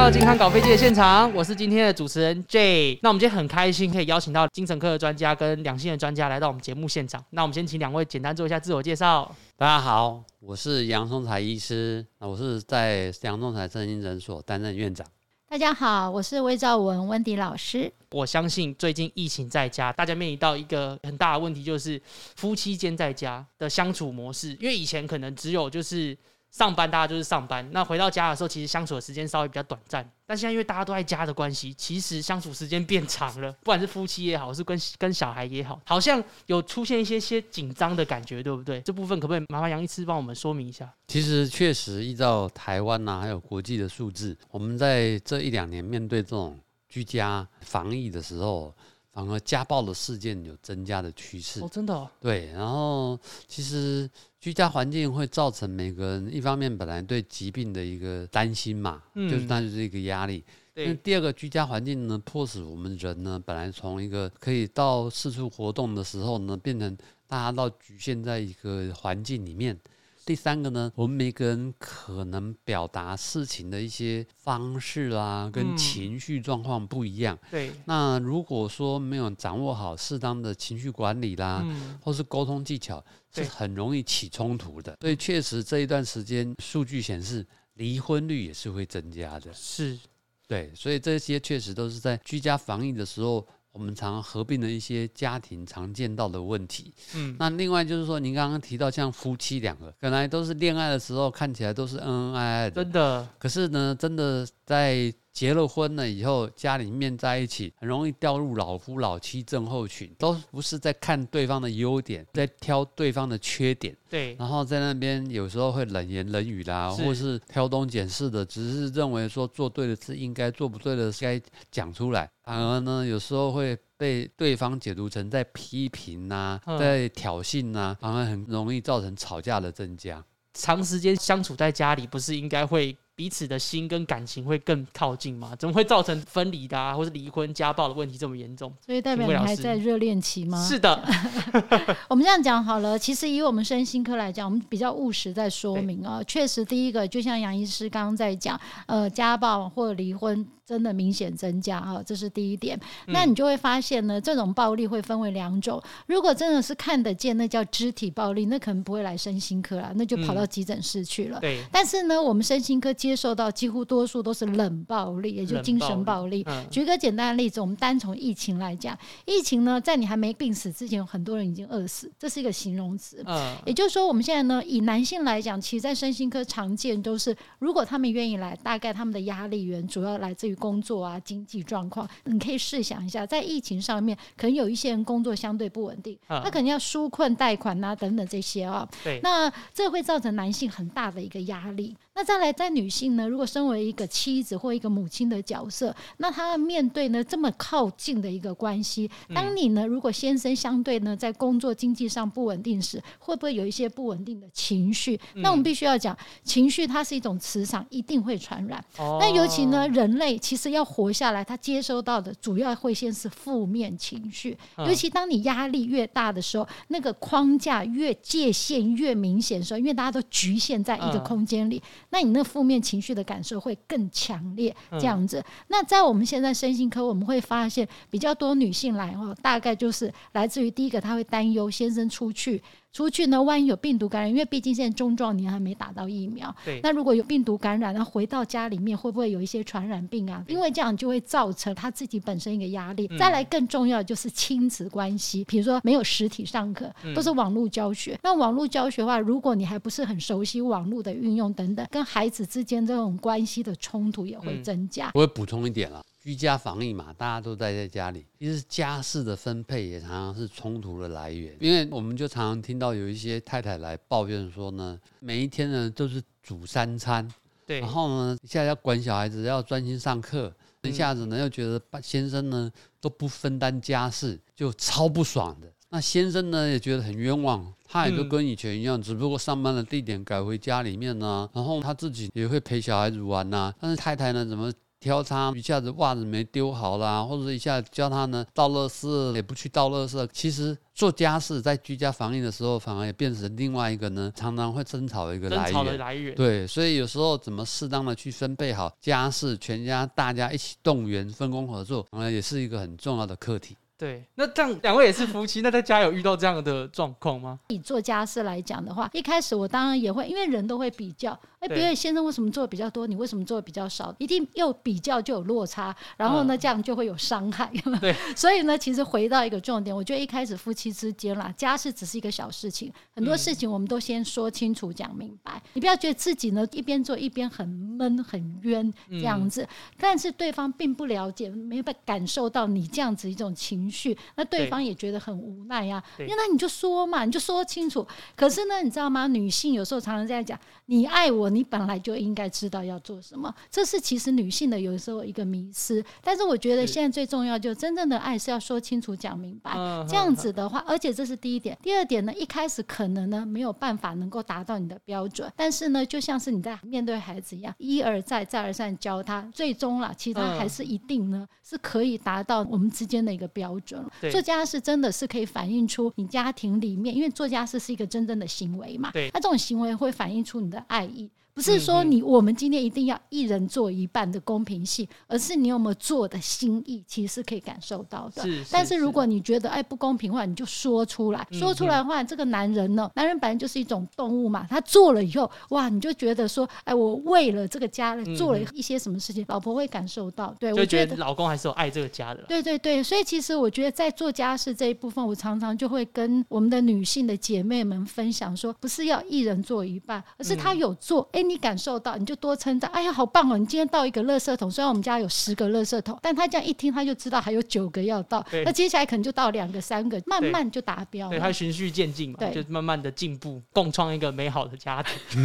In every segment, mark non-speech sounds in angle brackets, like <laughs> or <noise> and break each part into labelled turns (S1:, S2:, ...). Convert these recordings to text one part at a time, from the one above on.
S1: 到健康搞飞机的现场，我是今天的主持人 J。那我们今天很开心可以邀请到精神科的专家跟两性的专家来到我们节目现场。那我们先请两位简单做一下自我介绍。
S2: 大家好，我是杨松财医师，那我是在杨松财身心诊所担任院长。
S3: 大家好，我是魏兆文温迪老师。
S1: 我相信最近疫情在家，大家面临到一个很大的问题，就是夫妻间在家的相处模式。因为以前可能只有就是。上班大家就是上班，那回到家的时候，其实相处的时间稍微比较短暂。但现在因为大家都在家的关系，其实相处时间变长了，<laughs> 不管是夫妻也好，是跟跟小孩也好，好像有出现一些些紧张的感觉，对不对？这部分可不可以麻烦杨医师帮我们说明一下？
S2: 其实确实依照台湾呐、啊，还有国际的数字，我们在这一两年面对这种居家防疫的时候，反而家暴的事件有增加的趋势。
S1: 哦，真的、哦？
S2: 对，然后其实。居家环境会造成每个人一方面本来对疾病的一个担心嘛，嗯、就是那就是一个压力。那第二个居家环境呢，迫使我们人呢，本来从一个可以到四处活动的时候呢，变成大家到局限在一个环境里面。第三个呢，我们每个人可能表达事情的一些方式啊，跟情绪状况不一样。
S1: 对、嗯。
S2: 那如果说没有掌握好适当的情绪管理啦，嗯、或是沟通技巧，是很容易起冲突的。所以确实这一段时间，数据显示离婚率也是会增加的。
S1: 是。
S2: 对，所以这些确实都是在居家防疫的时候。我们常合并的一些家庭常见到的问题，嗯，那另外就是说，您刚刚提到像夫妻两个，本来都是恋爱的时候看起来都是恩恩爱爱的，
S1: 真的，
S2: 可是呢，真的在。结了婚了以后，家里面在一起，很容易掉入老夫老妻症候群，都不是在看对方的优点，在挑对方的缺点。
S1: 对，
S2: 然后在那边有时候会冷言冷语啦，是或是挑东拣西的，只是认为说做对的事应该，做不对的事该讲出来，反而呢，有时候会被对方解读成在批评呐、啊，嗯、在挑衅呐、啊，反而很容易造成吵架的增加。
S1: 长时间相处在家里，不是应该会？彼此的心跟感情会更靠近吗？怎么会造成分离的啊，或是离婚、家暴的问题这么严重？
S3: 所以代表你还在热恋期吗？
S1: 是的，<laughs>
S3: 我们这样讲好了。其实以我们身心科来讲，我们比较务实在说明啊。确实，第一个就像杨医师刚刚在讲，呃，家暴或离婚。真的明显增加啊，这是第一点。那你就会发现呢，这种暴力会分为两种。如果真的是看得见，那叫肢体暴力，那可能不会来身心科了，那就跑到急诊室去了。对。但是呢，我们身心科接受到几乎多数都是冷暴力，也就是精神暴力。举个简单的例子，我们单从疫情来讲，疫情呢，在你还没病死之前，有很多人已经饿死，这是一个形容词。嗯。也就是说，我们现在呢，以男性来讲，其实在身心科常见都是，如果他们愿意来，大概他们的压力源主要来自于。工作啊，经济状况，你可以试想一下，在疫情上面，可能有一些人工作相对不稳定，他可能要纾困贷款啊等等这些啊，对，那这会造成男性很大的一个压力。那再来，在女性呢，如果身为一个妻子或一个母亲的角色，那她要面对呢这么靠近的一个关系，当你呢如果先生相对呢在工作经济上不稳定时，会不会有一些不稳定的情绪？那我们必须要讲，情绪它是一种磁场，一定会传染。那尤其呢，人类其实要活下来，他接收到的主要会先是负面情绪，尤其当你压力越大的时候，那个框架越界限越明显的时候，因为大家都局限在一个空间里。那你那负面情绪的感受会更强烈，这样子。嗯、那在我们现在身心科，我们会发现比较多女性来哦，大概就是来自于第一个，她会担忧先生出去。出去呢，万一有病毒感染，因为毕竟现在中壮年还没打到疫苗。对。那如果有病毒感染，那回到家里面会不会有一些传染病啊？因为这样就会造成他自己本身一个压力。再来更重要的就是亲子关系，比如说没有实体上课，都是网络教学。那网络教学的话，如果你还不是很熟悉网络的运用等等，跟孩子之间这种关系的冲突也会增加。
S2: 我会补充一点了。居家防疫嘛，大家都待在家里，其实家事的分配也常常是冲突的来源。因为我们就常常听到有一些太太来抱怨说呢，每一天呢都是煮三餐，对，然后呢一下要管小孩子，要专心上课，一下子呢又觉得先生呢都不分担家事，就超不爽的。那先生呢也觉得很冤枉，他也就跟以前一样，只不过上班的地点改回家里面呢，然后他自己也会陪小孩子玩呐，但是太太呢怎么？挑他一下子袜子没丢好啦，或者一下子教他呢倒垃圾也不去倒垃圾。其实做家事在居家防疫的时候，反而也变成另外一个呢，常常会争吵的一个来源。争吵的来源。对，所以有时候怎么适当的去分配好家事，全家大家一起动员分工合作，反而也是一个很重要的课题。
S1: 对，那这样两位也是夫妻，那在家有遇到这样的状况吗？
S3: 以做家事来讲的话，一开始我当然也会，因为人都会比较。哎，别人先生为什么做的比较多？你为什么做的比较少？一定又比较就有落差，然后呢，这样就会有伤害。<laughs> 对，所以呢，其实回到一个重点，我觉得一开始夫妻之间啦，家事只是一个小事情，很多事情我们都先说清楚、讲明白。你不要觉得自己呢一边做一边很闷、很冤这样子，但是对方并不了解，没有被感受到你这样子一种情绪，那对方也觉得很无奈呀。因为那你就说嘛，你就说清楚。可是呢，你知道吗？女性有时候常常这样讲：你爱我。你本来就应该知道要做什么，这是其实女性的有时候一个迷失。但是我觉得现在最重要，就真正的爱是要说清楚、讲明白。这样子的话，而且这是第一点。第二点呢，一开始可能呢没有办法能够达到你的标准，但是呢，就像是你在面对孩子一样，一而再、再而三教他，最终了，其实他还是一定呢是可以达到我们之间的一个标准。做家事真的是可以反映出你家庭里面，因为做家事是一个真正的行为嘛。对，那这种行为会反映出你的爱意。不是说你我们今天一定要一人做一半的公平性，而是你有没有做的心意，其实是可以感受到的。是，但是如果你觉得哎不公平的话，你就说出来，说出来的话，这个男人呢，男人本来就是一种动物嘛，他做了以后，哇，你就觉得说，哎，我为了这个家做了一些什么事情，老婆会感受到，对，
S1: 我觉得老公还是有爱这个家的。
S3: 对对对，所以其实我觉得在做家事这一部分，我常常就会跟我们的女性的姐妹们分享说，不是要一人做一半，而是他有做，哎。你感受到，你就多称赞。哎呀，好棒哦！你今天倒一个垃圾桶，虽然我们家有十个垃圾桶，但他这样一听，他就知道还有九个要倒。那接下来可能就倒两个、三个，慢慢就达标。
S1: 对，他循序渐进嘛，对，就慢慢的进步，共创一个美好的家庭。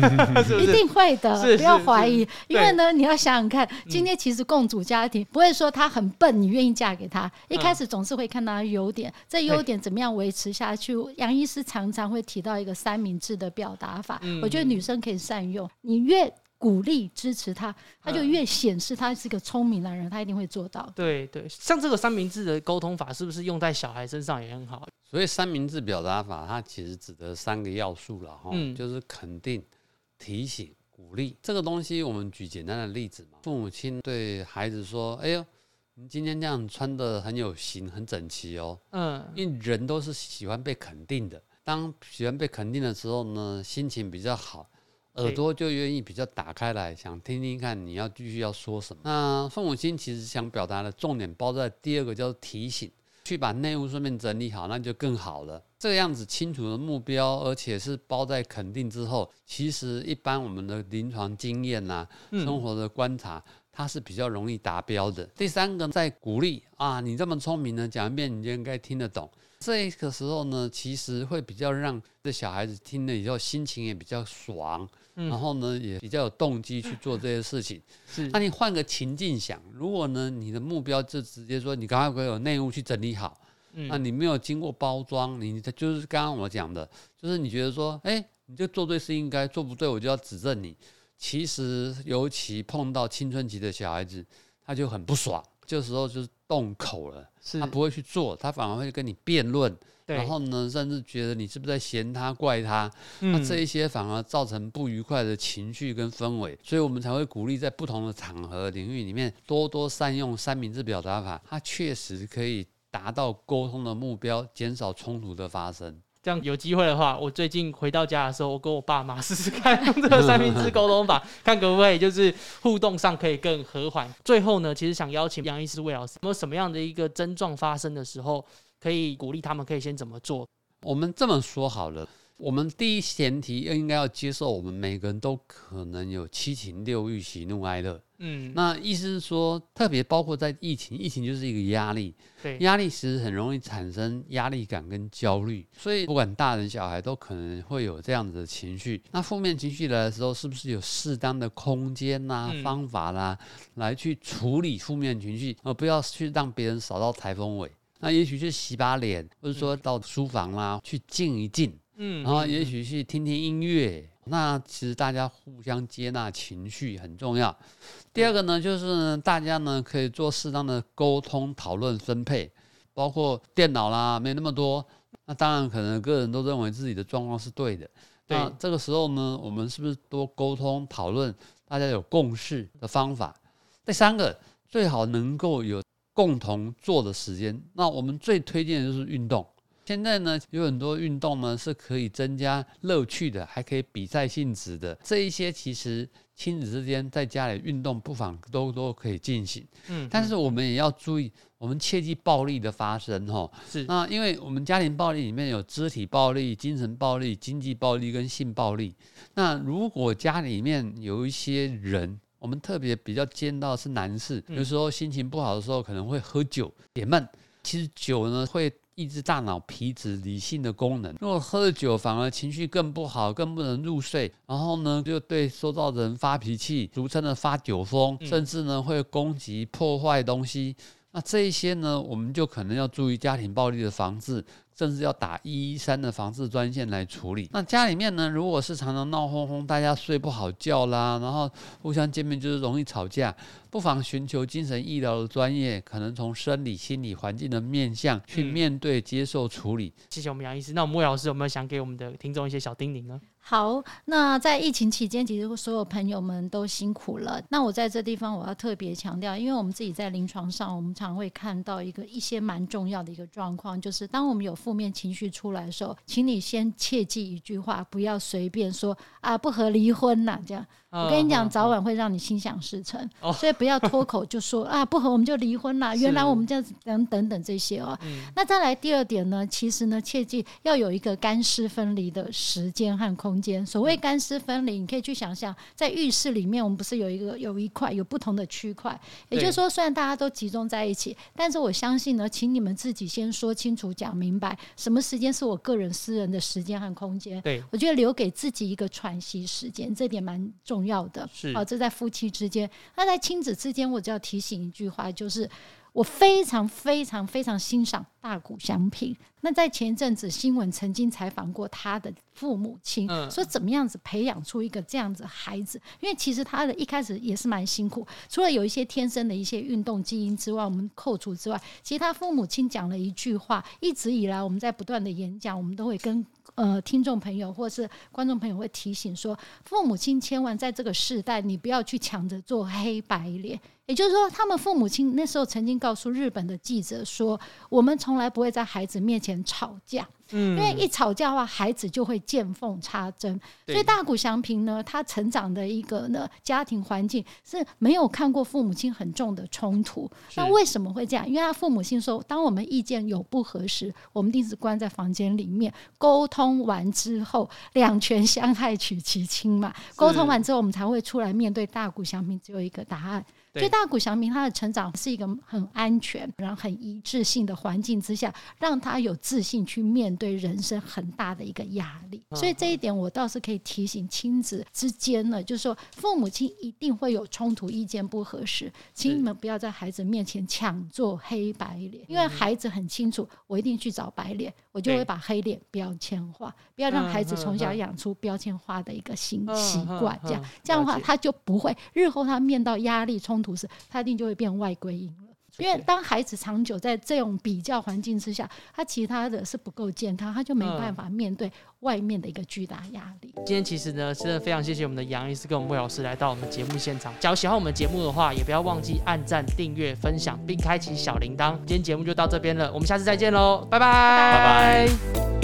S3: 一定会的，不要怀疑。因为呢，你要想想看，今天其实共主家庭不会说他很笨，你愿意嫁给他。一开始总是会看到优点，这优点怎么样维持下去？杨医师常常会提到一个三明治的表达法，我觉得女生可以善用。你越鼓励支持他，他就越显示他是个聪明男人，他一定会做到。
S1: 对对，像这个三明治的沟通法，是不是用在小孩身上也很好？
S2: 所以三明治表达法，它其实指的三个要素了哈，嗯、就是肯定、提醒、鼓励。这个东西，我们举简单的例子嘛，父母亲对孩子说：“哎呦，你今天这样穿的很有型，很整齐哦。”嗯，因为人都是喜欢被肯定的，当喜欢被肯定的时候呢，心情比较好。耳朵就愿意比较打开来，想听听看你要继续要说什么。那父母亲其实想表达的重点包在第二个叫提醒，去把内务顺便整理好，那就更好了。这个样子清楚的目标，而且是包在肯定之后，其实一般我们的临床经验呐、啊，生活的观察，它是比较容易达标的。第三个在鼓励啊，你这么聪明呢，讲一遍你就应该听得懂。这个时候呢，其实会比较让这小孩子听了以后心情也比较爽。然后呢，也比较有动机去做这些事情。<laughs> 是，那你换个情境想，如果呢，你的目标就直接说，你赶快给我有内务去整理好。嗯，那你没有经过包装，你就是刚刚我讲的，就是你觉得说，哎，你就做对是应该，做不对我就要指正你。其实，尤其碰到青春期的小孩子，他就很不爽，这时候就是动口了，他不会去做，他反而会跟你辩论。对然后呢，甚至觉得你是不是在嫌他、怪他？嗯、那这一些反而造成不愉快的情绪跟氛围，所以我们才会鼓励在不同的场合领域里面多多善用三明治表达法，它确实可以达到沟通的目标，减少冲突的发生。
S1: 这样有机会的话，我最近回到家的时候，我跟我爸妈试试看用这个三明治沟通法，<laughs> 看可不可以就是互动上可以更和缓。最后呢，其实想邀请杨医师、魏老师，有没有什么样的一个症状发生的时候？可以鼓励他们，可以先怎么做？
S2: 我们这么说好了，我们第一前提应该要接受，我们每个人都可能有七情六欲、喜怒哀乐。嗯，那意思是说，特别包括在疫情，疫情就是一个压力。对，压力其实很容易产生压力感跟焦虑，所以不管大人小孩都可能会有这样子的情绪。那负面情绪来的时候，是不是有适当的空间呐、啊、嗯、方法啦、啊，来去处理负面情绪，而不要去让别人扫到台风尾？那也许是洗把脸，或者说到书房啦，去静一静，嗯，然后也许去听听音乐，那其实大家互相接纳情绪很重要。第二个呢，就是大家呢可以做适当的沟通、讨论、分配，包括电脑啦，没那么多。那当然可能个人都认为自己的状况是对的。那这个时候呢，我们是不是多沟通讨论，大家有共识的方法？第三个，最好能够有共同做的时间。那我们最推荐的就是运动。现在呢，有很多运动呢是可以增加乐趣的，还可以比赛性质的。这一些其实亲子之间在家里运动，不妨都都可以进行。嗯，但是我们也要注意，我们切忌暴力的发生哈。是，那因为我们家庭暴力里面有肢体暴力、精神暴力、经济暴力跟性暴力。那如果家里面有一些人，我们特别比较见到是男士，有时候心情不好的时候可能会喝酒解闷。其实酒呢会。抑制大脑皮质理性的功能，如果喝了酒，反而情绪更不好，更不能入睡。然后呢，就对周遭的人发脾气，俗称的发酒疯，嗯、甚至呢会攻击、破坏东西。那这一些呢，我们就可能要注意家庭暴力的防治。甚至要打一一三的防治专线来处理。那家里面呢，如果是常常闹哄哄，大家睡不好觉啦，然后互相见面就是容易吵架，不妨寻求精神医疗的专业，可能从生理、心理环境的面向去面对、接受处理。
S1: 谢谢我们杨医师。那我们魏老师有没有想给我们的听众一些小叮咛呢？
S3: 好，那在疫情期间，其实所有朋友们都辛苦了。那我在这地方我要特别强调，因为我们自己在临床上，我们常会看到一个一些蛮重要的一个状况，就是当我们有负面情绪出来的时候，请你先切记一句话，不要随便说啊，不和离婚呐，这样。我跟你讲，早晚会让你心想事成，哦、所以不要脱口就说 <laughs> 啊，不合我们就离婚啦。原来我们这样子等等等这些哦。嗯、那再来第二点呢，其实呢，切记要有一个干湿分离的时间和空间。所谓干湿分离，你可以去想象，在浴室里面，我们不是有一个有一块有不同的区块，也就是说，虽然大家都集中在一起，但是我相信呢，请你们自己先说清楚、讲明白，什么时间是我个人私人的时间和空间。对，我觉得留给自己一个喘息时间，这点蛮重要。要的是，好，这在夫妻之间，那在亲子之间，我只要提醒一句话，就是我非常非常非常欣赏大谷祥平。那在前一阵子新闻曾经采访过他的父母亲，嗯、说怎么样子培养出一个这样子孩子，因为其实他的一开始也是蛮辛苦，除了有一些天生的一些运动基因之外，我们扣除之外，其实他父母亲讲了一句话，一直以来我们在不断的演讲，我们都会跟。呃，听众朋友或是观众朋友会提醒说，父母亲千万在这个时代，你不要去抢着做黑白脸。也就是说，他们父母亲那时候曾经告诉日本的记者说，我们从来不会在孩子面前吵架。嗯，因为一吵架的话，孩子就会见缝插针。所以大谷祥平呢，他成长的一个呢家庭环境是没有看过父母亲很重的冲突。那为什么会这样？因为他父母亲说，当我们意见有不合时，我们一定是关在房间里面沟通完之后，两全相害取其轻嘛。沟通完之后，我们才会出来面对大谷祥平只有一个答案。所以大谷翔平他的成长是一个很安全、然后很一致性的环境之下，让他有自信去面对人生很大的一个压力。所以这一点我倒是可以提醒亲子之间呢，就是说父母亲一定会有冲突、意见不合适，请你们不要在孩子面前抢做黑白脸，因为孩子很清楚，我一定去找白脸，我就会把黑脸标签化，不要让孩子从小养出标签化的一个新习惯，这样这样的话他就不会日后他面到压力冲突。图时，他一定就会变外归因了。因为当孩子长久在这种比较环境之下，他其他的是不够健康，他就没办法面对外面的一个巨大压力。
S1: 今天其实呢，真的非常谢谢我们的杨医师跟我们魏老师来到我们节目现场。假如喜欢我们节目的话，也不要忘记按赞、订阅、分享，并开启小铃铛。今天节目就到这边了，我们下次再见喽，拜拜，拜拜。